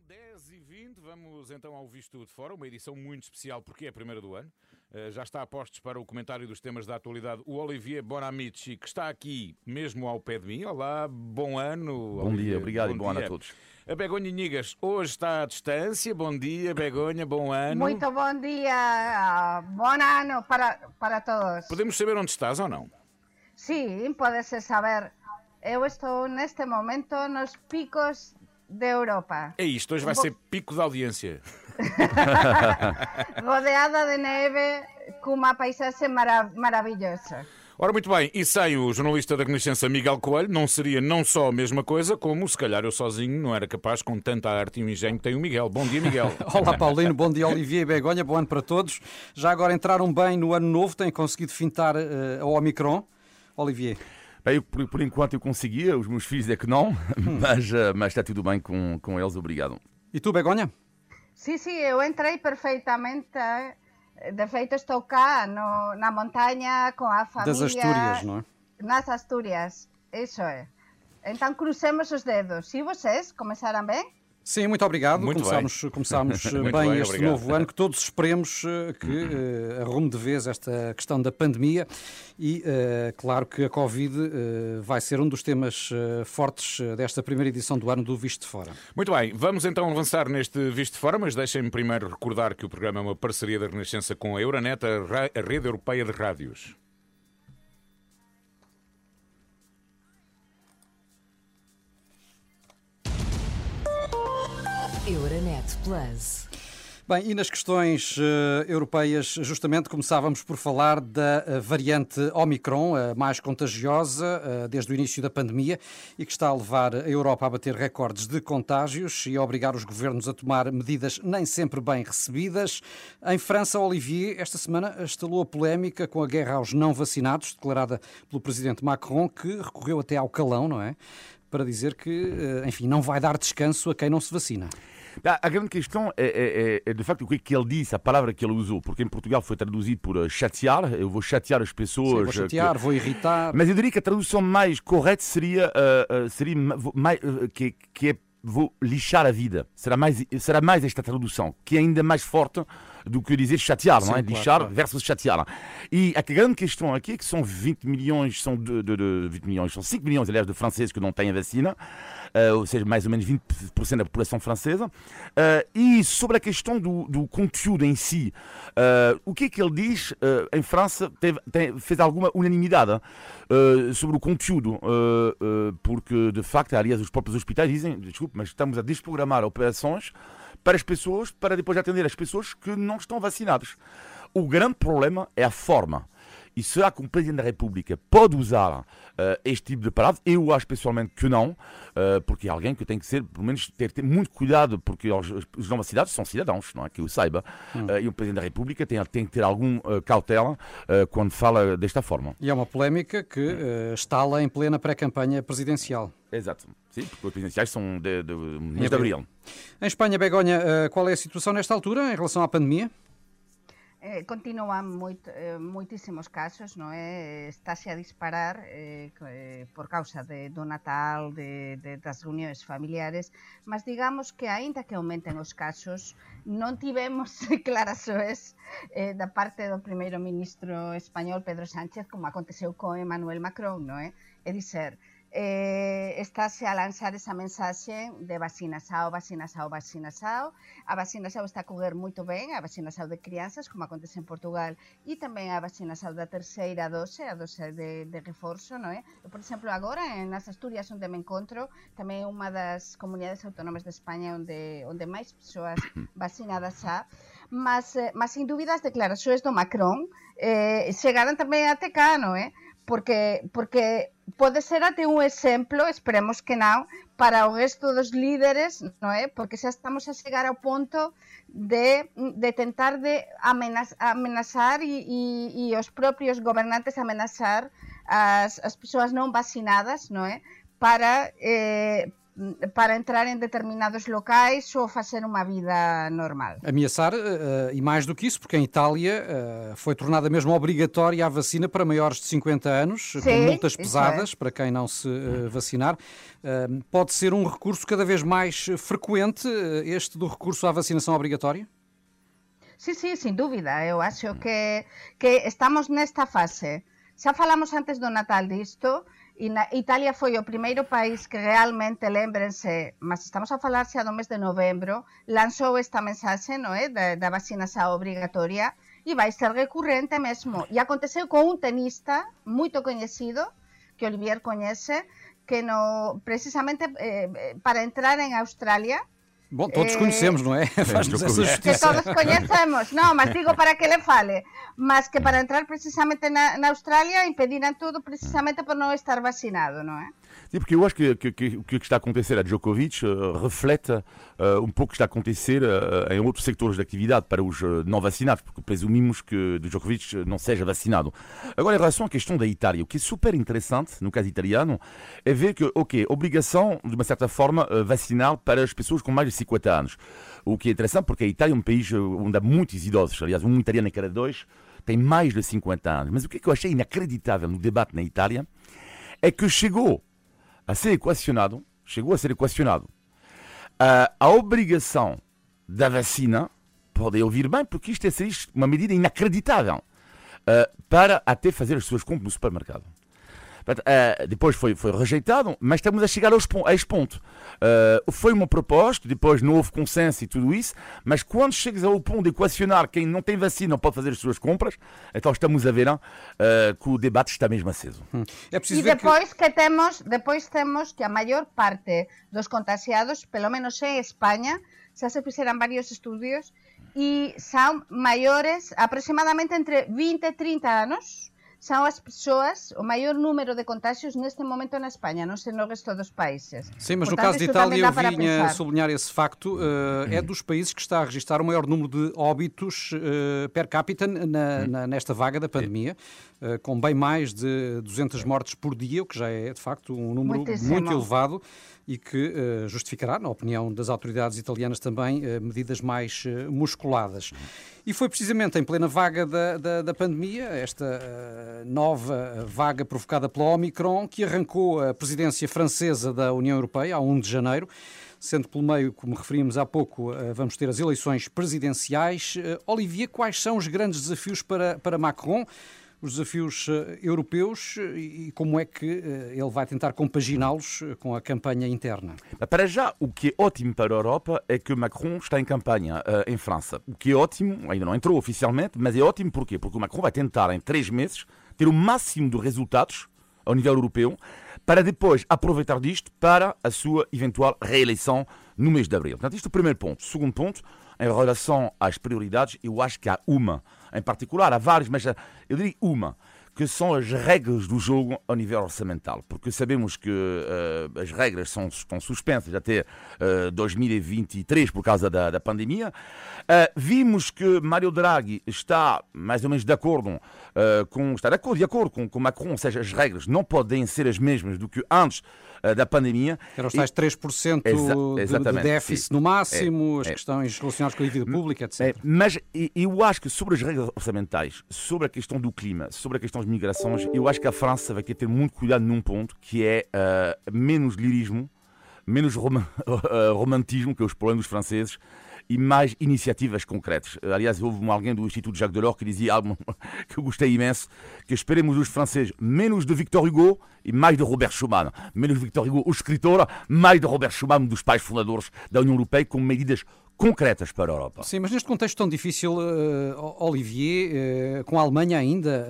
10 e 20 vamos então ao Visto de Fora, uma edição muito especial porque é a primeira do ano. Uh, já está a postos para o comentário dos temas da atualidade o Olivier Bonamici, que está aqui mesmo ao pé de mim. Olá, bom ano. Bom Olivier. dia, obrigado bom e bom dia. ano a todos. A Begonha Nigas hoje está à distância. Bom dia, Begonha, bom ano. Muito bom dia, bom ano para, para todos. Podemos saber onde estás ou não? Sim, pode-se saber. Eu estou neste momento nos picos da Europa. É isto, hoje vai ser pico de audiência. Rodeada de neve, com uma paisagem marav maravilhosa. Ora, muito bem, e sem o jornalista da Renascença Miguel Coelho, não seria não só a mesma coisa, como se calhar eu sozinho não era capaz com tanta arte e um engenho que tem o Miguel. Bom dia, Miguel. Olá, Paulino, bom dia, Olivier e Begonha, bom ano para todos. Já agora entraram bem no ano novo, têm conseguido fintar uh, a Omicron. Olivier. Bem, por, por, enquanto eu conseguia, os meus filhos é que não, hum. mas, uh, mas está tudo bem com, com eles, obrigado. E tu, Begonha? Sim, sim, eu entrei perfeitamente. De feito, estou cá no, na montanha com a família. Das Astúrias, não é? Nas Astúrias, isso é. Então crucemos os dedos. E vocês começaram bem? Sim, muito obrigado. Muito começámos bem, começámos bem, bem, este obrigado. novo ano, que todos esperemos eh, que uh, arrume de vez esta questão da pandemia e, uh, claro, que a Covid uh, vai ser um dos temas fortes desta primeira edição do ano do Visto de Fora. Muito bem, vamos então avançar neste Visto de Fora, mas deixem-me primeiro recordar que o programa é uma parceria da Renascença com a Euronet, a, a rede europeia de rádios. Euronet Plus. Bem, e nas questões uh, europeias, justamente começávamos por falar da uh, variante Omicron, a mais contagiosa uh, desde o início da pandemia e que está a levar a Europa a bater recordes de contágios e a obrigar os governos a tomar medidas nem sempre bem recebidas. Em França, Olivier, esta semana estalou a polémica com a guerra aos não vacinados, declarada pelo presidente Macron, que recorreu até ao calão, não é? Para dizer que, enfim, não vai dar descanso a quem não se vacina. A grande questão é, é, é, de facto o que, é que ele disse, a palavra que ele usou, porque em Portugal foi traduzido por uh, chatear, eu vou chatear as pessoas. Sim, vou chatear, que... vou irritar. Mas eu diria que a tradução mais correta seria, uh, uh, seria mais, uh, que, que é vou lixar a vida. Será mais, será mais esta tradução, que é ainda mais forte do que dizer chatear, Sim, não é? Claro, Lixar claro. versus chatear. E a grande questão aqui é que são 20 milhões, são de, de, de 20 milhões, são 5 milhões, aliás, de franceses que não têm a vacina, uh, ou seja, mais ou menos 20% da população francesa. Uh, e sobre a questão do, do conteúdo em si, uh, o que é que ele diz em França teve, tem, fez alguma unanimidade sobre o conteúdo, porque de facto, aliás, os próprios hospitais dizem, desculpe, mas estamos a desprogramar operações para as pessoas, para depois atender as pessoas que não estão vacinadas. O grande problema é a forma. E será que um Presidente da República pode usar uh, este tipo de palavras? Eu acho pessoalmente que não, uh, porque é alguém que tem que ser, pelo menos, ter, ter muito cuidado, porque os, os não vacinados são cidadãos, não é? Que eu saiba. Hum. Uh, e o Presidente da República tem, tem que ter algum cautela quando fala desta forma. E é uma polémica que está lá em plena pré-campanha presidencial. Exato. Sim, porque os presidenciais são de, de, de de abril. Em Espanha, Begonha, qual é a situação nesta altura em relação à pandemia? eh, continúan moit, eh, moitísimos casos, non é? Estáse a disparar eh, eh, por causa de, do Natal, de, de, das reunións familiares, mas digamos que aínda que aumenten os casos, non tivemos claras eh, da parte do primeiro ministro español Pedro Sánchez como aconteceu co Emmanuel Macron, non é? É dizer, eh, estáse a lanzar esa mensaxe de vacina sao, vacina sao, vacina sao. A vacina sao está a coger moito ben, a vacina sao de crianzas, como acontece en Portugal, e tamén a vacina sao da terceira dose, a dose de, de reforzo, non é? Por exemplo, agora en as Asturias onde me encontro, tamén é unha das comunidades autónomas de España onde, onde máis persoas vacinadas xa, mas, eh, mas sin dúbida as declaracións do Macron eh, chegaron tamén até cá, non é? Eh, porque, porque pode ser até un exemplo, esperemos que non, para o resto dos líderes, non é? Eh? Porque xa estamos a chegar ao ponto de, de tentar de amenaz, amenazar e, e, e os propios gobernantes amenazar as, as persoas non vacinadas, non é? Eh? Para, eh, para entrar em determinados locais ou fazer uma vida normal. Ameaçar, uh, e mais do que isso, porque em Itália uh, foi tornada mesmo obrigatória a vacina para maiores de 50 anos, Sim, com multas pesadas é. para quem não se vacinar. pode ser um recurso cada vez mais frequente, este do recurso à vacinação obrigatória? Sim, sim, sem dúvida. Eu acho que, que estamos nesta fase. Já falamos antes do Natal disto, E na Italia foi o primeiro país que realmente, lembrense, mas estamos a falar xa do mes de novembro, lanzou esta mensaxe no, é, da, da vacina xa obrigatoria e vai ser recurrente mesmo. E aconteceu con un tenista moito coñecido, que Olivier coñece, que no, precisamente eh, para entrar en Australia Bom, todos conhecemos, não é? Faz-nos essa justiça. Que todos conhecemos, não, mas digo para que ele fale. Mas que para entrar precisamente na, na Austrália impediram tudo precisamente por não estar vacinado, não é? Sim, porque eu acho que, que, o que está a acontecer a Djokovic uh, reflete uh, um pouco o que está a acontecer uh, em outros sectores de atividade para os não vacinados, porque presumimos que Djokovic não seja vacinado. Agora, em relação à questão da Itália, o que é super interessante, no caso italiano, é ver que, ok, obrigação, de uma certa forma, vacinar para as pessoas com mais de 50 anos. O que é interessante porque a Itália é um país onde há muitos idosos, aliás, um italiano em cada dois tem mais de 50 anos. Mas o é que eu achei inacreditável no debate na Itália é que chegou a ser equacionado, chegou a ser equacionado, a, a obrigação da vacina, podem ouvir bem, porque isto é uma medida inacreditável, para até fazer as suas compras no supermercado. Uh, depois foi, foi rejeitado, mas estamos a chegar aos, a este ponto. Uh, foi uma proposta, depois não houve consenso e tudo isso, mas quando chegas ao ponto de equacionar quem não tem vacina não pode fazer as suas compras, então estamos a ver uh, que o debate está mesmo aceso. Hum. É e depois que... que... temos, depois temos que a maior parte dos contagiados, pelo menos em Espanha, já se fizeram vários estudos e são maiores aproximadamente entre 20 e 30 anos son as persoas, o maior número de contágios neste momento na Espanha, non sei no resto dos países. Sim, mas Portanto, no caso de Itália eu vinha sublinhar esse facto, uh, é dos países que está a registrar o maior número de óbitos uh, per capita na, na, nesta vaga da pandemia, uh, com bem mais de 200 mortes por dia, o que já é de facto um número Muitíssimo. muito elevado e que uh, justificará, na opinião das autoridades italianas também, uh, medidas mais uh, musculadas. E foi precisamente em plena vaga da, da, da pandemia, esta nova vaga provocada pela Omicron, que arrancou a presidência francesa da União Europeia, a 1 de janeiro sendo pelo meio, como referimos há pouco, vamos ter as eleições presidenciais. Olivier, quais são os grandes desafios para, para Macron? Os desafios eh, europeus eh, e como é que eh, ele vai tentar compaginá-los com a campanha interna? Para já, o que é ótimo para a Europa é que Macron está em campanha em França. O que é ótimo, ainda não entrou oficialmente, mas é ótimo porquê? Porque o Macron vai tentar, em três meses, ter o máximo de resultados ao nível europeu, para depois aproveitar disto para a sua eventual reeleição no mês de abril. Portanto, isto é o primeiro ponto. Segundo ponto, em relação às prioridades, eu acho que há uma em particular, há várias, mas eu diria uma que são as regras do jogo ao nível orçamental, porque sabemos que uh, as regras são, estão suspensas até uh, eh, 2023 por causa da, da pandemia. Uh, vimos que Mário Draghi está mais ou menos de acordo com está de acordo, de acordo com, com Macron, ou seja, as regras não podem ser as mesmas do que antes da pandemia. Eram os tais 3% Exa de, de déficit no máximo, é, as é, questões relacionadas com a dívida pública, etc. É, mas eu acho que sobre as regras orçamentais, sobre a questão do clima, sobre a questão das migrações, eu acho que a França vai ter, ter muito cuidado num ponto que é uh, menos lirismo, menos rom romantismo, que é os problemas franceses, e mais iniciativas concretas. Aliás, houve alguém do Instituto Jacques Delors que dizia algo que eu gostei imenso, que esperemos dos franceses menos de Victor Hugo e mais de Robert Schuman. Menos Victor Hugo, o escritor, mais de Robert Schuman, dos pais fundadores da União Europeia, com medidas concretas para a Europa. Sim, mas neste contexto tão difícil, uh, Olivier, uh, com a Alemanha ainda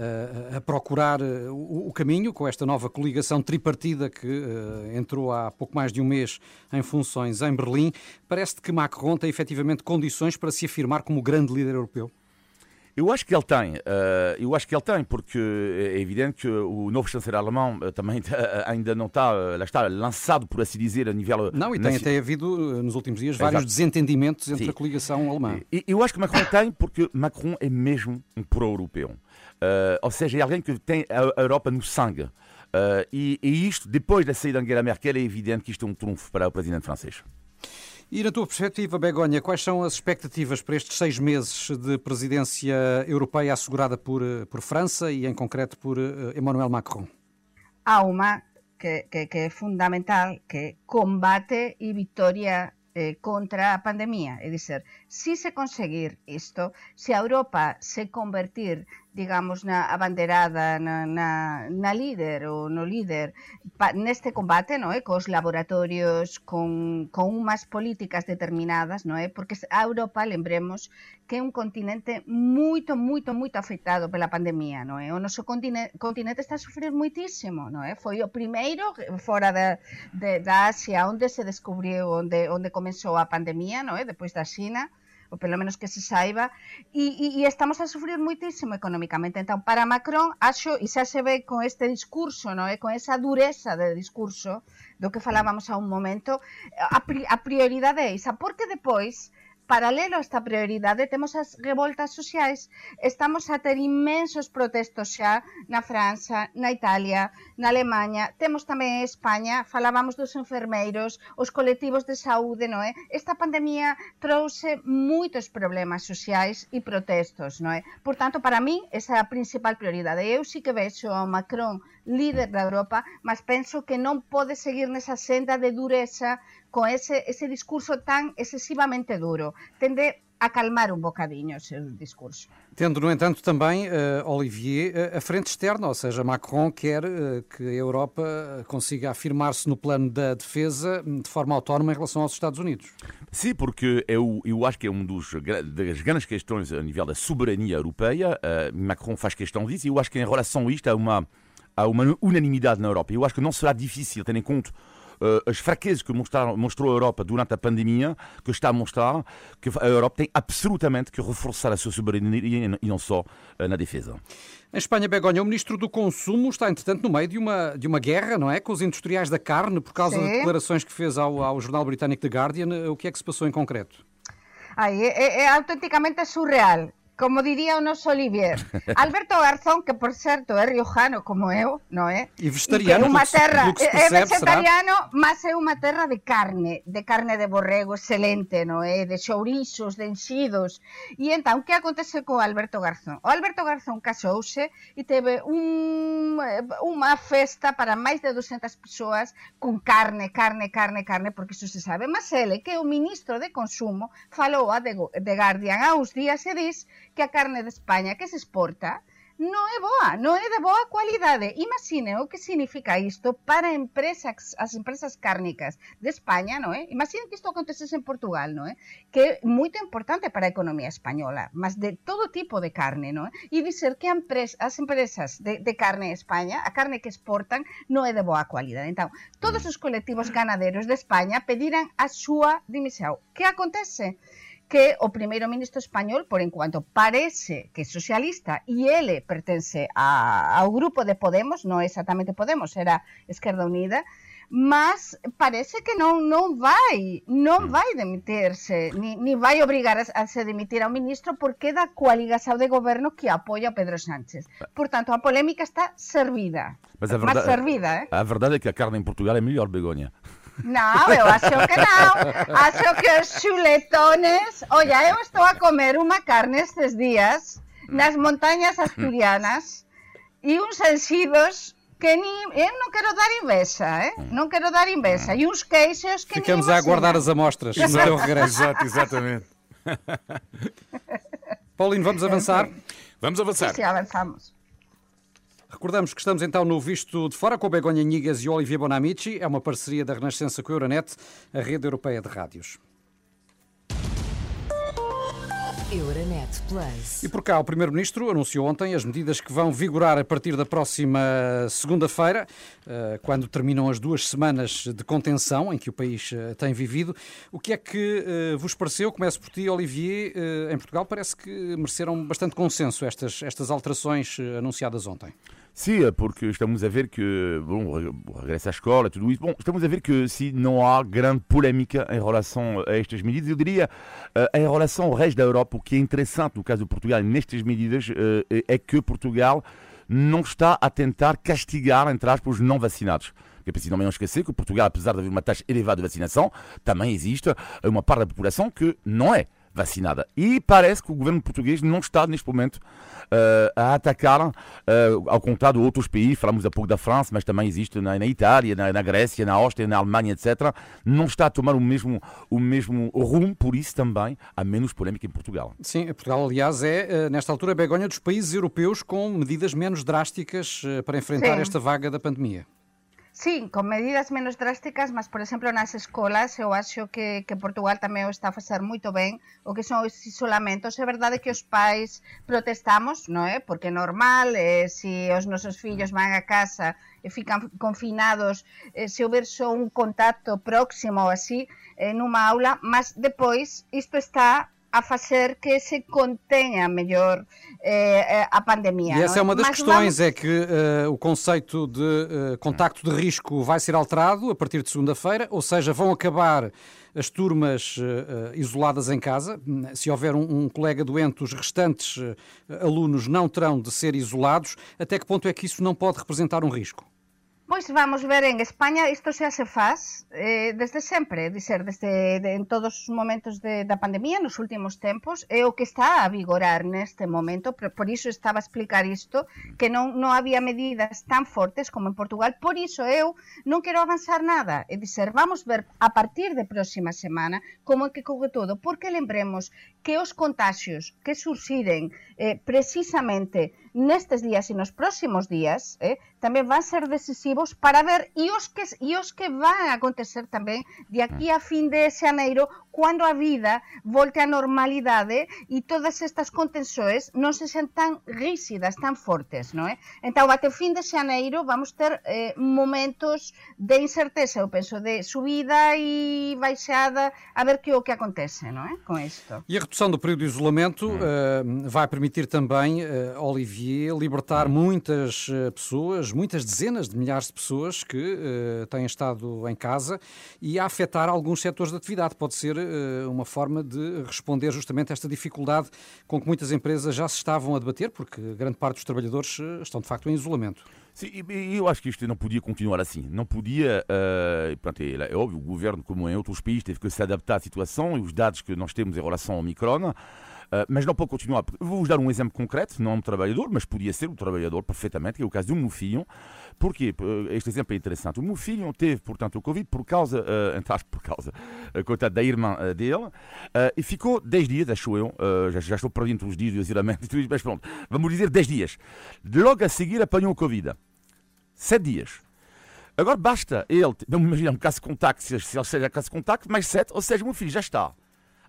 uh, a procurar o, o, caminho, com esta nova coligação tripartida que entrou há pouco mais de um mês em funções em Berlim, parece que Macron tem efetivamente condições para se afirmar como grande líder europeu? Eu acho que ele tem, uh, eu acho que ele tem, porque é evidente que o novo chanceler alemão uh, também ainda não está, lá está, lançado, por assim dizer, a nível... Não, e tem até havido, nos últimos dias, vários Exato. desentendimentos entre Sim. a coligação alemã. Eu acho que Macron tem, porque Macron é mesmo um pro-europeu. Ou seja, é alguém que tem a Europa no sangue. E, e, isto, depois da saída de Angela Merkel, é evidente que isto é um trunfo para o presidente francês. E na tua perspectiva, Begonha, quais são as expectativas para estes seis meses de presidência europeia assegurada por, por França e, em concreto, por Emmanuel Macron? Há uma que, que, que é fundamental, que é combate e vitória eh, contra a pandemia. É dizer, se se conseguir isto, se a Europa se convertir digamos, na abanderada, na, na, na líder ou no líder pa, neste combate, non é? Cos laboratorios con, con umas políticas determinadas, non é? Porque a Europa, lembremos, que é un continente moito, moito, moito afectado pela pandemia, non é? O noso continente, continente está a sufrir moitísimo, non é? Foi o primeiro eh, fora da, de, da Asia onde se descubriu, onde, onde comenzou a pandemia, non é? Depois da China, ou pelo menos que se saiba, e, e, e estamos a sufrir moitísimo económicamente. Entón, para Macron, acho, e xa se ve con este discurso, non é? Eh, con esa dureza de discurso do que falábamos a un momento, a, pri, a prioridade é esa, porque depois Paralelo a esta prioridade temos as revoltas sociais, estamos a ter inmensos protestos xa na França, na Italia, na Alemanha, temos tamén en España, falábamos dos enfermeiros, os colectivos de saúde, non é? Esta pandemia trouxe moitos problemas sociais e protestos, non é? Por tanto, para mí, esa é a principal prioridade. Eu sí que vexo ao Macron líder da Europa, mas penso que non pode seguir nesa senda de dureza con ese, ese discurso tan excesivamente duro. Tende a calmar um bocadinho o seu discurso. Tendo, no entanto, também, uh, Olivier, uh, a frente externa, ou seja, Macron quer uh, que a Europa consiga afirmar-se no plano da defesa hum, de forma autónoma em relação aos Estados Unidos. Sim, porque eu, eu acho que é uma das grandes questões a nível da soberania europeia. Macron faz questão disso e eu acho que em relação a isto há uma, há uma unanimidade na Europa. Eu acho que não será difícil, tendo em conta uh, as fraquezas que mostraram, mostrou a Europa durante a pandemia, que está a mostrar que a Europa tem absolutamente que reforçar a sua soberania e não só uh, na defesa. Em Espanha, Begonha, o ministro do Consumo está, entretanto, no meio de uma, de uma guerra, não é? Com os industriais da carne, por causa Sim. das declarações que fez ao, ao jornal britânico The Guardian. O que é que se passou em concreto? Ai, é, é autenticamente surreal. Como diría o noso Olivier, Alberto Garzón, que por certo é riojano como eu, non é? E vegetariano, é unha terra, é vegetariano, mas é unha terra de carne, de carne de borrego excelente, non é? De chouriços, de enxidos. E entón, que acontece co Alberto Garzón? O Alberto Garzón casouse e teve un, unha festa para máis de 200 persoas con carne, carne, carne, carne, porque iso se sabe. Mas ele, que é o ministro de Consumo, falou a The Guardian a uns días e dis que a carne de España que se exporta non é boa, non é de boa cualidade. Imagine o que significa isto para empresas, as empresas cárnicas de España, non é? Imagine que isto acontecese en Portugal, non é? Que é moito importante para a economía española, mas de todo tipo de carne, non é? E dizer que as empresas de, de carne en España, a carne que exportan, non é de boa cualidade. Entón, todos os colectivos ganaderos de España pediran a súa dimisión. Que acontece? que o primeiro ministro español, por enquanto parece que é socialista e ele pertence a, ao grupo de Podemos, non exactamente Podemos, era Esquerda Unida, mas parece que non non vai, non mm. vai demitirse, ni, ni vai obrigar a, a se demitir ao ministro porque da coaligación de goberno que apoia a Pedro Sánchez. Por tanto, a polémica está servida. Mas a verdade, servida, eh? A verdade é que a carne em Portugal é melhor, Begonha. Não, eu acho que não. Acho que os chuletones. Olha, eu estou a comer uma carne estes dias nas montanhas asturianas e uns enchidos que nem, eu não quero dar inveja, eh? não quero dar inveja. E uns queixos que Ficamos a aguardar as amostras no teu regresso. Exato, exatamente. Paulino, vamos avançar? Vamos avançar. Sim, sim avançamos. Recordamos que estamos então no Visto de Fora com Begonha Nigas e Olivier Bonamici. É uma parceria da Renascença com a Euronet, a rede europeia de rádios. Euronet Plus. E por cá, o Primeiro-Ministro anunciou ontem as medidas que vão vigorar a partir da próxima segunda-feira, eh, quando terminam as duas semanas de contenção em que o país eh, tem vivido. O que é que eh, vos pareceu? Começo por ti, Olivier. Em Portugal parece que mereceram bastante consenso estas, estas alterações anunciadas ontem. Sim, porque estamos a ver que, bom, regresso à escola, tudo isso, bom, estamos a ver que se não há grande polémica em relação a estas medidas, eu diria, em relação ao resto da Europa, o que é interessante no caso de Portugal nestas medidas é que Portugal não está a tentar castigar, entre aspas, os não vacinados. É preciso não esquecer que Portugal, apesar de haver uma taxa elevada de vacinação, também existe uma parte da população que não é vacinada. E parece que o governo português não está, neste momento, uh, a atacar, uh, ao contrário de outros países, falamos há pouco da França, mas também existe na, na Itália, na, na, Grécia, na Áustria, na Alemanha, etc., não está a tomar o mesmo, o mesmo rumo, por isso também há menos polémica em Portugal. Sim, Portugal, aliás, é, eh, nesta altura, a begonha dos países europeus com medidas menos drásticas para enfrentar Sim. esta vaga da pandemia. Sí, con medidas menos drásticas, mas, por exemplo, nas escolas eu acho que, que Portugal tamén o está a facer moito ben o que son os isolamentos. É verdade que os pais protestamos, non é? Porque é normal, eh, se os nosos fillos van a casa e fican confinados, eh, se houver só un contacto próximo ou así, eh, nunha aula, mas depois isto está a fazer que se contenha melhor eh, eh, a pandemia. E essa é? é uma das Mas questões, vamos... é que uh, o conceito de uh, contacto de risco vai ser alterado a partir de segunda-feira, ou seja, vão acabar as turmas uh, isoladas em casa. Se houver um, um colega doente, os restantes alunos não terão de ser isolados. Até que ponto é que isso não pode representar um risco? Pois vamos ver, en España isto xa se faz eh, desde sempre, dizer, desde de, en todos os momentos de, da pandemia, nos últimos tempos, é o que está a vigorar neste momento, por, por iso estaba a explicar isto, que non, non había medidas tan fortes como en Portugal, por iso eu non quero avanzar nada, e dizer, vamos ver a partir de próxima semana como é que coge todo, porque lembremos que os contagios que surxiden eh, precisamente nestes días e nos próximos días eh, tamén van ser decisivos para ver e os que, e os que van a acontecer tamén de aquí a fin de xaneiro cando a vida volte á normalidade e todas estas contenções non se xen tan rígidas, tan fortes, non é? Entón, até fin de xaneiro vamos ter eh, momentos de incerteza, eu penso, de subida e baixada, a ver que o que acontece, non é? Con isto. E a redução do período de isolamento uh, vai permitir também, uh, Olivier, libertar muitas uh, pessoas, muitas dezenas de milhares de pessoas que têm estado em casa e a afetar alguns setores de atividade. Pode ser eh, uma forma de responder justamente a esta dificuldade com que muitas empresas já se estavam a debater, porque grande parte dos trabalhadores eh, estão de facto em isolamento. Sim, e eu acho que isto não podia continuar assim. Não podia. Uh, pronto, é, é óbvio, o governo, como em outros países, teve que se adaptar à situação e os dados que nós temos em relação ao Micron ah, mas não pode continuar. Vou-vos dar um exemplo concreto, não é um trabalhador, mas podia ser um trabalhador perfeitamente, que é o caso do meu filho. Porquê? Este exemplo é interessante. O meu filho teve, portanto, o Covid por causa, uh, entre por causa, uh, coitado da irmã dele, uh, e ficou 10 dias, acho eu, uh, já, já estou perdendo os dias do isolamento mas pronto, vamos dizer 10 dias. Logo a seguir apanhou o Covid. 7 dias. Agora basta ele, vamos imaginar um caso de contacto, se ele seja caso de contacto, mais 7, ou seja, o meu filho já está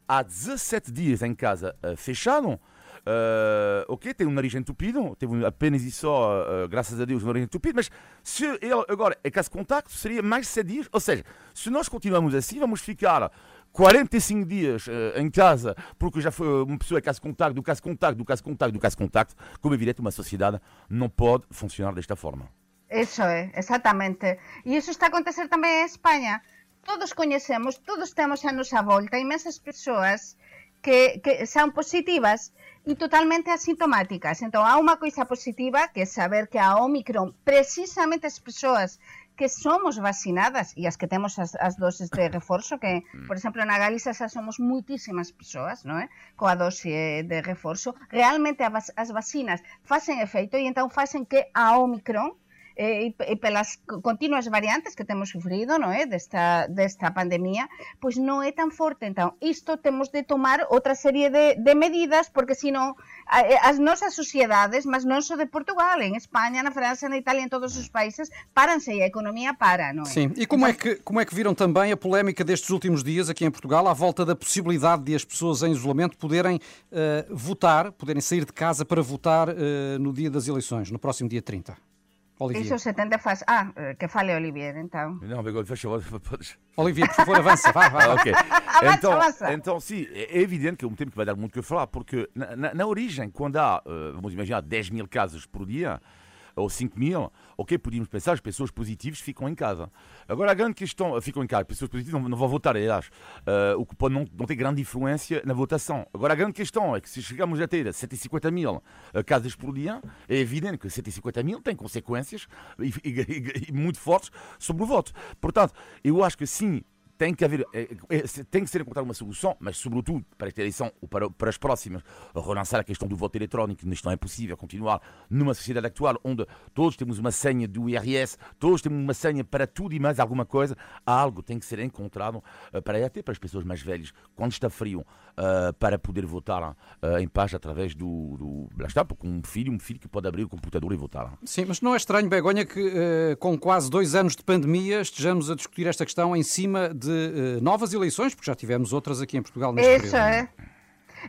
há 17 dias em casa uh, fechado. Uh, ok, tem um nariz entupido, teve apenas e só, uh, graças a Deus, um nariz entupido, mas se ele agora é caso de contacto, seria mais 7 dias. Ou seja, se nós continuamos assim, vamos ficar 45 dias uh, em casa, porque já foi uma pessoa é caso de contacto, do caso de contacto, do caso de contacto, do caso de contacto. Como é evidente, uma sociedade não pode funcionar desta forma. Isso é, exatamente. E isso está a acontecer também em Espanha todos coñecemos, todos temos a nosa volta imensas persoas que, que son positivas e totalmente asintomáticas. Entón, há unha coisa positiva que é saber que a Omicron, precisamente as persoas que somos vacinadas e as que temos as, as doses de reforzo, que, mm. por exemplo, na Galiza xa somos muitísimas persoas, non é? Coa dose de reforzo, realmente as, as vacinas facen efeito e entón facen que a Omicron e, e pelas continuas variantes que temos sufrido non é? desta, desta pandemia, pois non é tan forte. Então, isto temos de tomar outra serie de, de medidas, porque senón as nosas sociedades, mas non só de Portugal, en España, na França, na Itália, en todos os países, paranse e a economia para, é? Sim, e como, então... é que, como é que viram também a polémica destes últimos dias aqui em Portugal, à volta da possibilidade de as pessoas em isolamento poderem uh, votar, poderem sair de casa para votar uh, no dia das eleições, no próximo dia 30? Olivier. Se tende faz... Ah, eh, que fale Olivier, então. Não, agora fecha podes... Olivier, por favor, avança, vá, vá. ok. Então, avança. então, sim, é evidente que é um tempo que vai dar muito que falar, porque na, na, na origem, quando há, uh, vamos imaginar, 10 mil casos por dia, ou 5 mil, ok, podíamos pensar, as pessoas positivas ficam em casa. Agora, a grande questão, ficam em casa, as pessoas positivas não, não vão votar, aliás, uh, o que pode não, não ter grande influência na votação. Agora, a grande questão é que se chegamos a ter 150 mil casas por dia, é evidente que 150 mil tem consequências e, e, e muito fortes sobre o voto. Portanto, eu acho que sim, tem que haver, eh, eh, tem que ser encontrada uma solução, mas sobretudo para esta eleição ou para, para as próximas, relançar a questão do voto eletrónico, isto não é possível continuar numa sociedade atual onde todos temos uma senha do IRS, todos temos uma senha para tudo e mais alguma coisa, algo tem que ser encontrado eh, para até para as pessoas mais velhas, quando está frio, para poder votar em paz através do, do lá está, com um filho, um filho que pode abrir o computador e votar. Sim, mas não é estranho, Begonha, que com quase dois anos de pandemia estejamos a discutir esta questão em cima de de uh, novas eleições, porque já tivemos outras aqui em Portugal neste Isso período. é.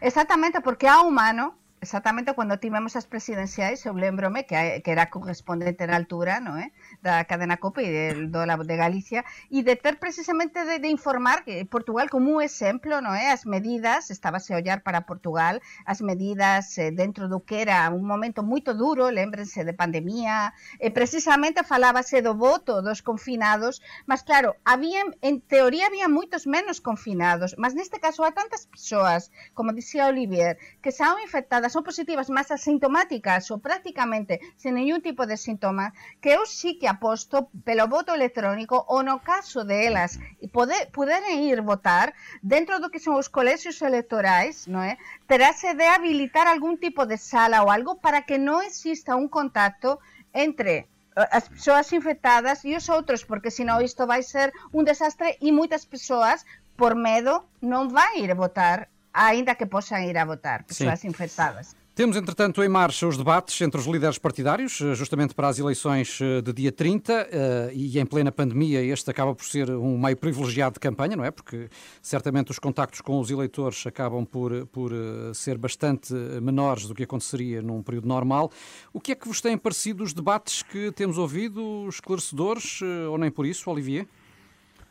Exatamente, porque há um ano exactamente cando tivemos as presidenciais, eu lembrome que, que era correspondente na altura, non é? da cadena COPE e de, do, de Galicia, e de ter precisamente de, de informar que Portugal como exemplo, non é? As medidas, estábase a ollar para Portugal, as medidas eh, dentro do que era un momento moito duro, lembrense de pandemia, e precisamente falábase do voto dos confinados, mas claro, había, en teoría había moitos menos confinados, mas neste caso há tantas persoas, como dicía Olivier, que saon infectadas son positivas mas asintomáticas ou prácticamente sen ningún tipo de síntomas, que eu sí que aposto pelo voto electrónico ou no caso de elas e poder, poderem ir votar dentro do que son os colexios electorais, non é? Terase de habilitar algún tipo de sala ou algo para que non exista un contacto entre eh, as persoas infectadas e os outros, porque senón isto vai ser un desastre e moitas persoas por medo non vai ir votar ainda que possam ir a votar, pessoas Sim. infectadas. Temos, entretanto, em marcha os debates entre os líderes partidários, eh, justamente para as eleições eh, de dia 30, eh, e em plena pandemia este acaba por ser um meio privilegiado de campanha, não é? Porque certamente os contactos com os eleitores acabam por, por ser bastante menores do que aconteceria num período normal. O que é que vos têm parecido os debates que temos ouvido, esclarecedores, ou nem por isso, Olivier?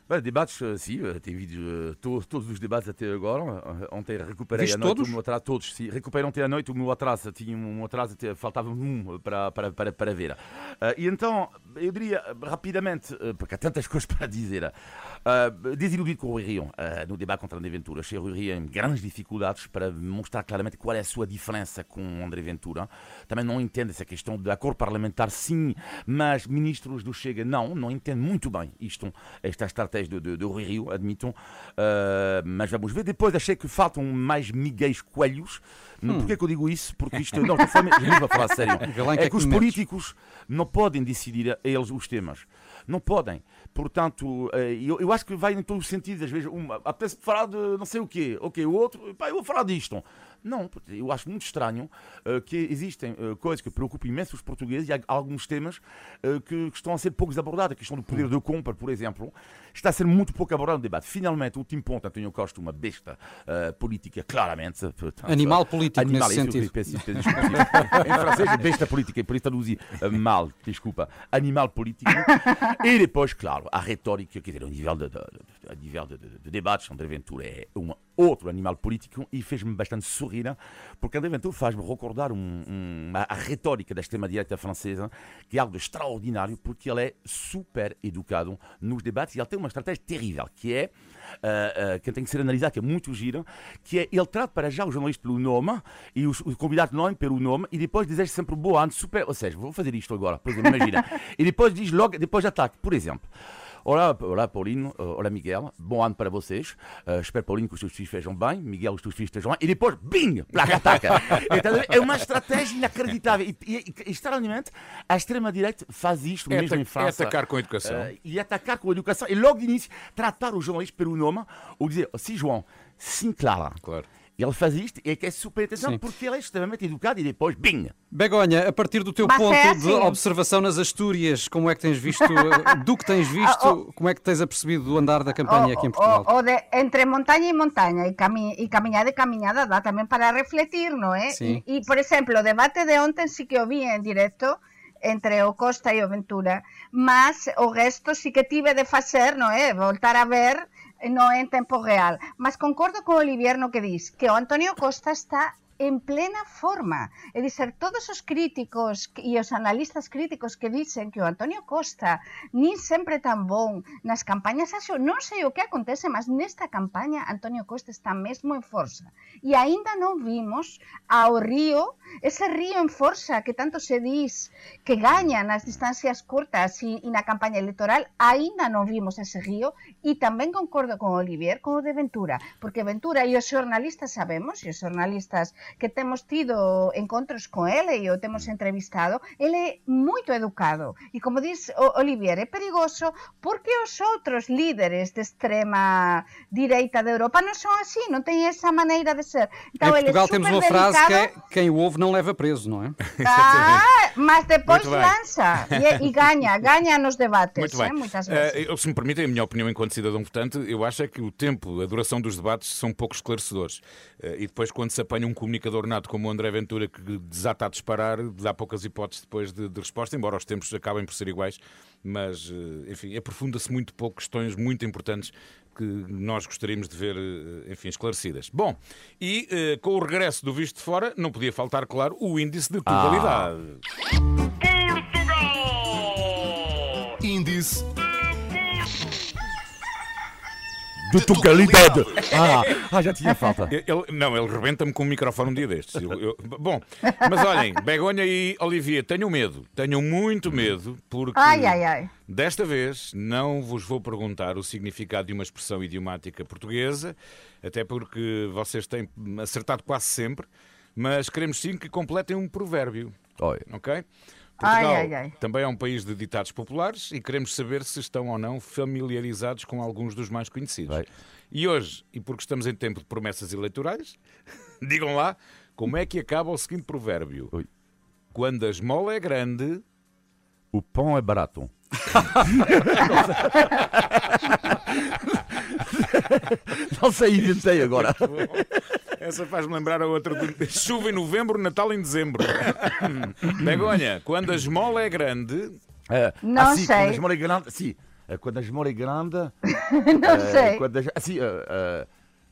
Bem, debates, sim, tenho visto todos, todos os debates até agora. Ontem recuperei Viste a noite todos? o meu atraso, todos, sim. Recuperei ontem à noite o meu atraso, tinha um atraso, faltava um para, para, para, para ver. Uh, e então, eu diria rapidamente, porque há tantas coisas para dizer, uh, desiludido com o Rui Rio, uh, no debate contra André Ventura. Achei o Rui Rio em grandes dificuldades para mostrar claramente qual é a sua diferença com André Ventura. Também não entende essa questão de acordo parlamentar, sim, mas ministros do Chega, não, não entende muito bem isto, esta estratégia estratégia de, de, de Rui Rio, admitam, uh, mas vamos ver. Depois achei que faltam mais Miguéis Coelhos. Hum. Porquê que eu digo isso? Porque isto, não, estou a falar sério. É que os políticos não podem decidir eles os temas. Não podem. Portanto, eh, eu, eu acho que vai em todos os sentidos. Às vezes, um, apetece falar de não sei o quê. Ok, o outro, pá, eu vou falar disto. Não, eu acho muito estranho uh, que existem uh, coisas que preocupam imenso os portugueses e há alguns temas uh, que, que, estão a ser poucos abordados. A questão do poder de compra, por exemplo, está a ser muito pouco abordado no debate. Finalmente, o último ponto, António Costa, uma besta política, claramente. Portanto, animal político, animal, nesse sentido. Peço, peço, em francês, é besta política, por isso traduzir mal, desculpa, animal político. e depois, claro, a retórica, quer dizer, o nível de, de, de, nível de, de, de debates, André Ventura é um outro animal político e fez-me bastante sorrir porque André Ventura faz-me recordar um, um, a, a, retórica da extrema-direita francesa, que é algo extraordinário, porque ele é super educado nos debates e ele tem uma estratégia terrível, que é, uh, uh, que tem que ser analisada, que é muito gira, que é, ele trata para já o jornalista pelo nome e os, os convidados não pelo nome e depois diz sempre boa ano, super, ou seja, vou fazer isto agora, por exemplo, imagina, e depois diz logo, depois ataque, por exemplo, Olá, olá Paulinho, olá Miguel, bom ano para vocês. Uh, espero, Paulinho, que os teus filhos estejam bem, Miguel, os teus filhos estejam bem, e depois, bing, placa ataca. é uma estratégia inacreditável. E, e, e estranhamente, a extrema-direita faz isto é mesmo em França. É atacar com a educação. Uh, e atacar com a educação. E logo de início, tratar o jornalista pelo nome, ou dizer, sim, João, sim, Clara. Claro. Ele faz isto e é que é super interessante porque ele é extremamente educado e depois, bing! Begonha, a partir do teu Mas ponto é assim. de observação nas Astúrias, como é que tens visto, do que tens visto, ah, oh, como é que tens apercebido do andar da campanha oh, aqui em Portugal? Oh, de, entre montanha e montanha e, cami e caminhada e caminhada dá também para refletir, não é? Sim. E, e, por exemplo, o debate de ontem sí que o vi en directo, entre o Costa e o Ventura, mas o resto sí que tive de facer, non é? Voltar a ver non en tempo real. Mas concordo con Olivier no que dis que o Antonio Costa está en plena forma. É dizer, todos os críticos e os analistas críticos que dicen que o Antonio Costa nin sempre tan bon nas campañas, axo, non sei o que acontece, mas nesta campaña Antonio Costa está mesmo en forza. E aínda non vimos ao río, ese río en forza que tanto se dis que gaña nas distancias curtas e, e na campaña electoral, aínda non vimos ese río e tamén concordo con Olivier con o de Ventura, porque Ventura e os xornalistas sabemos, e os xornalistas que temos tido encontros con ele e o temos entrevistado, ele é moito educado. E como diz Olivier, é perigoso porque os outros líderes de extrema direita de Europa non son así, non teñen esa maneira de ser. Então, em Portugal temos uma frase que é quem o ouve não leva preso, não é? Ah, mas depois lança e, e ganha, ganha nos debates. Muito bem. É? Muitas vezes. Uh, se me permitem, a minha opinião enquanto cidadão votante, eu acho é que o tempo, a duração dos debates são pouco esclarecedores. Uh, e depois, quando se apanha um comunicador nato como o André Ventura que desata a disparar, dá poucas hipóteses depois de, de resposta, embora os tempos acabem por ser iguais, mas, uh, enfim, aprofunda-se muito pouco questões muito importantes que nós gostaríamos de ver, enfim, esclarecidas. Bom, e uh, com o regresso do visto de fora, não podia faltar, claro, o índice de totalidade. Ah. Portugal! Índice de totalidade. Ah, ah, já tinha falta. Ele, não, ele rebenta-me com o microfone um dia destes. Eu, eu, bom, mas olhem, Begonha e Olivia, tenham medo, tenham muito medo, porque ai, ai, ai. desta vez não vos vou perguntar o significado de uma expressão idiomática portuguesa, até porque vocês têm acertado quase sempre, mas queremos sim que completem um provérbio. Oi. Ok? Portugal ai, ai, ai. também é um país de ditados populares e queremos saber se estão ou não familiarizados com alguns dos mais conhecidos. Vai. E hoje, e porque estamos em tempo de promessas eleitorais, digam lá como é que acaba o seguinte provérbio: Oi. Quando a esmola é grande, o pão é barato. não sei, inventei agora. Essa faz-me lembrar a outra chuva em novembro, Natal em dezembro. Begonha, quando a esmola é grande. É, não assim, sei. Quando a esmola é grande. Sim, é, quando a esmola é grande. não é, sei. Quando a, assim,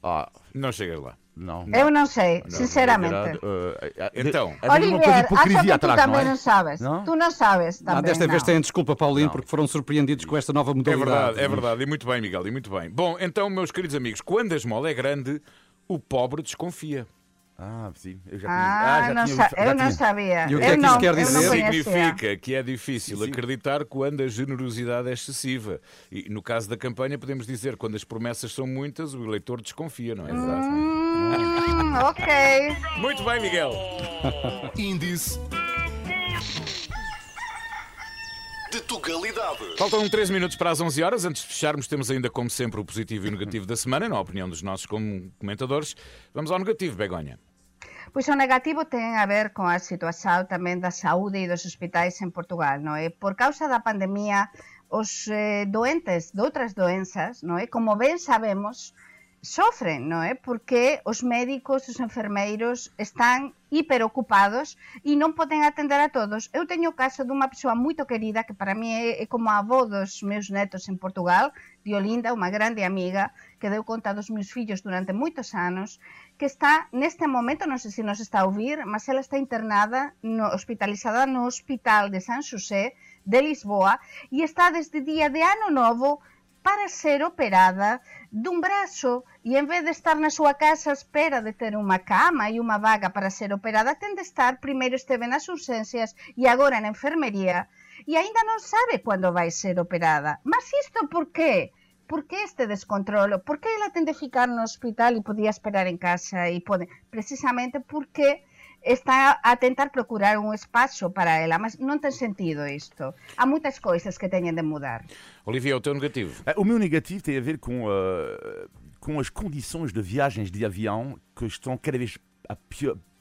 ah, não chegas lá. Não. Eu não sei, não, sinceramente. Uh, então, Oliver, acho que tu também não, é? não sabes. Não? Tu não sabes também. Ah, desta vez têm desculpa, Paulinho, porque foram surpreendidos com esta nova modalidade. É verdade, é verdade. E muito bem, Miguel, e muito bem. Bom, então, meus queridos amigos, quando a esmola é grande, o pobre desconfia. Ah, sim, eu já tinha, ah, ah já não tinha, eu não sabia. E o que é que isso quer dizer? Significa que é difícil sim. acreditar quando a generosidade é excessiva. E no caso da campanha, podemos dizer quando as promessas são muitas, o eleitor desconfia, não é verdade? Hum, ok. Muito bem, Miguel. Índice de Tugalidade. Faltam 3 minutos para as 11 horas. Antes de fecharmos, temos ainda, como sempre, o positivo e o negativo da semana, na opinião dos nossos comentadores. Vamos ao negativo, Begonha. Pois o negativo ten a ver con a situación tamén da saúde e dos hospitais en Portugal, non é? Por causa da pandemia, os eh, doentes de outras doenzas, non é? Como ben sabemos, sofren, non é? Porque os médicos, os enfermeiros están hiperocupados e non poden atender a todos. Eu teño o caso dunha persoa moito querida que para mí é, é como a avó dos meus netos en Portugal, Diolinda, unha grande amiga que deu conta dos meus fillos durante moitos anos, que está neste momento, non sei se nos está a ouvir, mas ela está internada, no, hospitalizada no Hospital de San Xosé de Lisboa e está desde día de ano novo para ser operada dun brazo e en vez de estar na súa casa a espera de ter unha cama e unha vaga para ser operada, ten de estar, primeiro esteve nas urxencias e agora na enfermería e aínda non sabe cando vai ser operada. Mas isto por qué? Por que este descontrolo? Por que ela ten de ficar no hospital e podía esperar en casa? E pode... Precisamente porque está a tentar procurar un espazo para ela, mas non ten sentido isto. Há moitas coisas que teñen de mudar. Olivia, o teu negativo? Eh, o meu negativo tem a ver com, uh, com as condições de viagens de avião que estão cada vez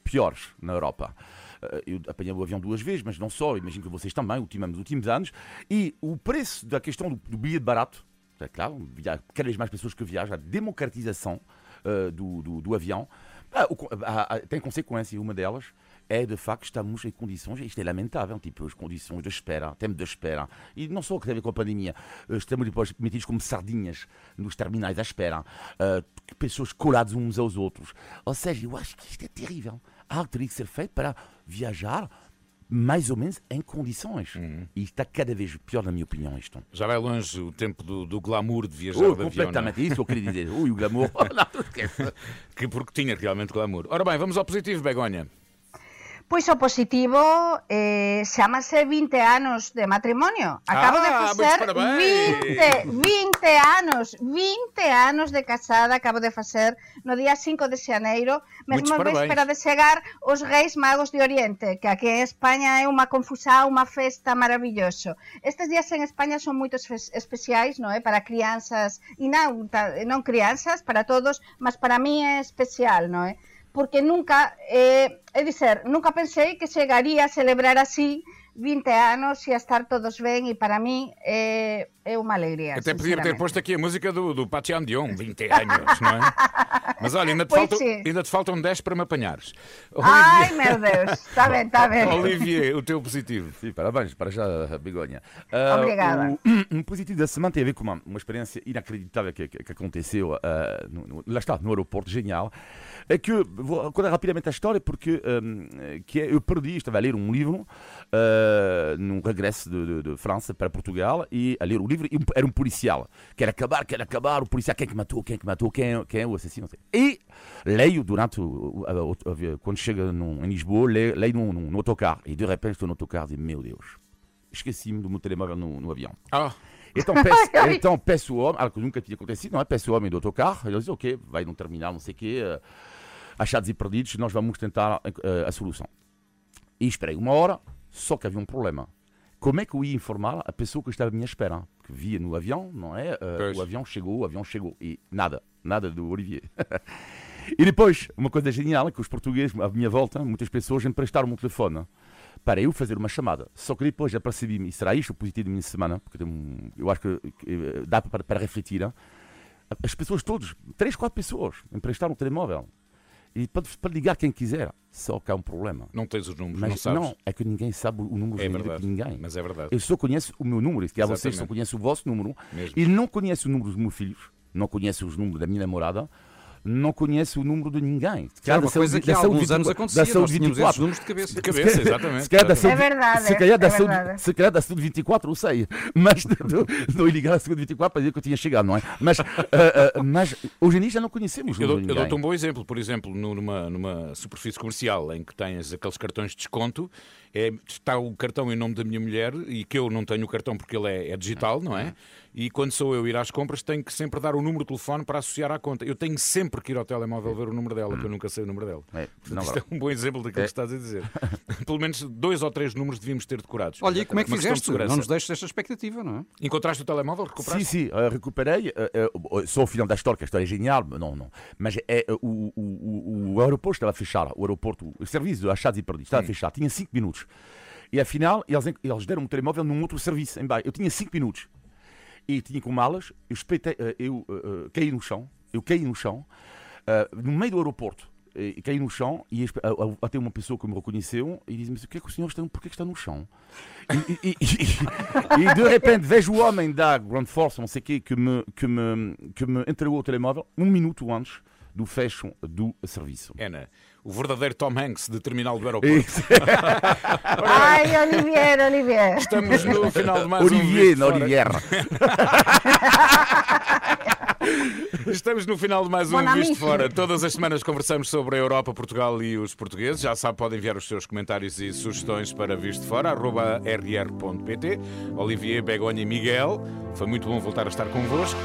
piores na Europa. Eh, eu apanhei o avião duas vezes, mas não só, imagino que vocês também, ultimamente, nos últimos anos. E o preço da questão do, do bilhete barato, é claro, há cada vez mais pessoas que viajam, a democratização uh, do, do, do avião, ah, o, ah, ah, tem consequência, uma delas é de facto estamos em condições, isto é lamentável, tipo as condições de espera, tempo de espera, e não só que tem a ver com a pandemia, eh, estamos depois metidos como sardinhas nos terminais à espera, uh, pessoas coladas uns aos outros. Ou seja, eu acho que isto é terrível. Algo teria que ser feito para viajar mais ou menos em condições. Uhum. E está cada vez pior, na minha opinião, isto. Já vai longe o tempo do, do glamour de viajar oh, de completamente avião, isso, eu queria dizer. Ui, o glamour. que porque tinha realmente glamour. Ora bem, vamos ao positivo, Begonha. Pois o positivo eh, chamase 20 anos de matrimonio. Acabo ah, de facer 20, 20 anos, 20 anos de casada acabo de facer no día 5 de xaneiro, mesmo véspera de chegar os reis magos de Oriente, que aquí en España é unha confusá, unha festa maravilloso. Estes días en España son moitos especiais, non é? Para crianzas, e non, non crianzas, para todos, mas para mí é especial, non é? porque nunca, eh, é dizer, nunca pensei que chegaría a celebrar así 20 anos e a estar todos ben e para mí eh, é uma alegria. Até podia ter posto aqui a música do, do Patian Dion, 20 anos, não é? Mas olha, ainda te, faltam, ainda te faltam 10 para me apanhares. Olivier... Ai, meu Deus, está bem, está bem. Olivier, o teu positivo. Sim, parabéns, para já, Bigonha. Uh, Obrigada. O, um positivo da semana tem a ver com uma, uma experiência inacreditável que, que aconteceu, uh, no, no, lá está, no aeroporto, genial. É que, vou contar rapidamente a história, porque um, que é, eu perdi, estava a ler um livro. Uh, uh, num regresso de, de, de, França para Portugal e a ler o livro. E era um policial. Quer acabar, quer acabar. O policial, quem é que matou, quem é que matou, quem é, quem é o assassino. E leio durante, o, o, quando chega num, em Lisboa, leio, leio no, no, no autocarro. E de repente estou no autocarro e digo, meu Deus, esqueci-me do meu telemóvel no, no avião. Ah. Então peço, então peço o homem, algo que nunca tinha acontecido, não é? Peço o homem do autocarro, ele diz, ok, vai num terminal, não sei o quê, uh, achados e perdidos, nós vamos tentar uh, a solução. E esperei uma hora, só que havia um problema. Como é que eu ia informar a pessoa que estava à minha espera? Que via no avião, não é? Uh, o avião chegou, o avião chegou. E nada, nada do Olivier. e depois, uma coisa genial é que os portugueses, à minha volta, muitas pessoas emprestaram-me o telefone para eu fazer uma chamada. Só que depois apercebi-me, e será isto o positivo da minha semana, porque eu acho que eh, dá para, para refletir. As pessoas todas, três, quatro pessoas, emprestaram o telemóvel. E pode, pode ligar quem quiser, só que há um problema. Não tens os números, mas, não sabes? Não, é que ninguém sabe o número é verdade, de ninguém. Mas é verdade. Eu só conheço o meu número, que vocês só conhecem o vosso número. Mesmo. E não conheço o número dos meus filhos, não conheço os números da minha namorada, não conhece o número de ninguém. Que era uma coisa que há alguns anos acontecia, da saúde 24. esses números de cabeça. De cabeça, exatamente. Se calhar da saúde, é verdade, se calhar é da, saúde, se calhar da saúde 24, eu sei. Mas não ia ligar a saúde 24 para dizer que eu tinha chegado, não é? Mas, uh, uh, mas hoje em dia já não conhecemos eu, dou, eu dou-te um bom exemplo. Por exemplo, numa, numa superfície comercial em que tens aqueles cartões de desconto, é, está o cartão em nome da minha mulher e que eu não tenho o cartão porque ele é, é digital, não é? e quando sou eu ir às compras tenho que sempre dar o número de telefone para associar à conta. Eu tenho sempre que ir ao telemóvel ver o número dela, que eu nunca sei o número dela. É, não, isto é um bom exemplo daquilo é. que estás a dizer. Pelo menos dois ou três números devíamos ter decorados. Olha, e como é que fizeste? Não nos deixes esta expectativa, não é? Encontraste o telemóvel? Recuperaste? Sim, sim, uh, recuperei. Uh, uh, sou o filho da história, que a história é genial, não, não. Mas é, o, o, o, o aeroporto estava a fechar, o aeroporto, o serviço de achados e perdidos estava a fechar, tinha cinco minutos. E afinal, eles, eles deram um telemóvel num outro serviço em baixo. Eu tinha cinco minutos e tinha com malas, eu, espetei, eh, eu uh, caí no chão, eu caí no chão, uh, no meio do aeroporto, e caí no chão e até uma pessoa que me reconheceu e disse-me o que é que o senhor está, porquê que está no chão? E, e, e, e, de repente vejo o homem da Grand Force, não sei o que me, que, me, que me entregou o telemóvel um minuto antes do fecho do serviço. Ana, o verdadeiro Tom Hanks de terminal do aeroporto. Ai, Olivier, Olivier. Estamos no final de mais Olivier, um Visto Olivier. Estamos no final de mais um Visto Fora. Todas as semanas conversamos sobre a Europa, Portugal e os portugueses. Já sabe, podem enviar os seus comentários e sugestões para visto fora, rr.pt. Olivier, Begonha e Miguel. Foi muito bom voltar a estar convosco,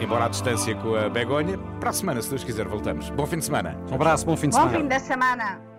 embora à distância com a Begonha. Para a semana, se Deus quiser, voltamos. Bom fim de semana. Um abraço, bom fim de semana. Bom fim da semana.